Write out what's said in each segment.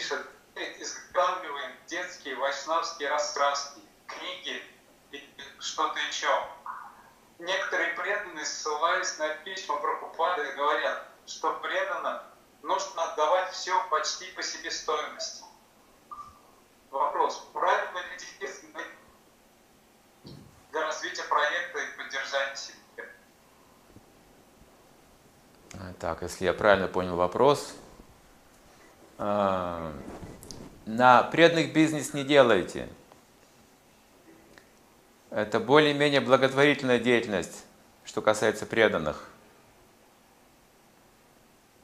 пишет, изготавливаем детские вайшнавские раскраски, книги и что-то еще. Некоторые преданные, ссылаясь на письма Прабхупады, говорят, что преданно нужно отдавать все почти по себестоимости. Вопрос, правильно ли действительно для развития проекта и поддержания себя? Так, если я правильно понял вопрос, на преданных бизнес не делайте. Это более-менее благотворительная деятельность, что касается преданных.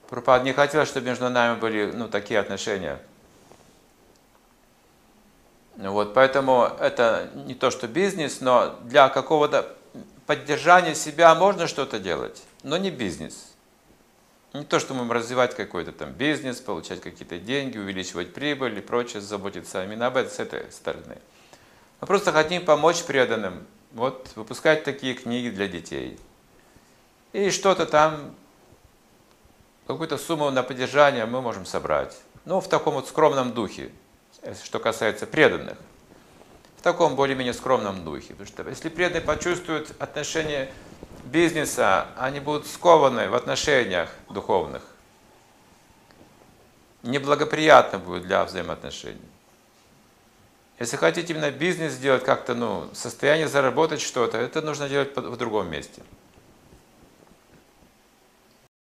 Пропад не хотел, чтобы между нами были ну, такие отношения. Вот, поэтому это не то, что бизнес, но для какого-то поддержания себя можно что-то делать, но не бизнес. Не то, что мы развивать какой-то там бизнес, получать какие-то деньги, увеличивать прибыль и прочее, заботиться именно об этом с этой стороны. Мы просто хотим помочь преданным, вот выпускать такие книги для детей. И что-то там, какую-то сумму на поддержание мы можем собрать. Ну, в таком вот скромном духе, что касается преданных. В таком более-менее скромном духе. Потому что если преданные почувствуют отношение бизнеса, они будут скованы в отношениях духовных. Неблагоприятно будет для взаимоотношений. Если хотите именно бизнес сделать как-то, ну, состояние заработать что-то, это нужно делать в другом месте.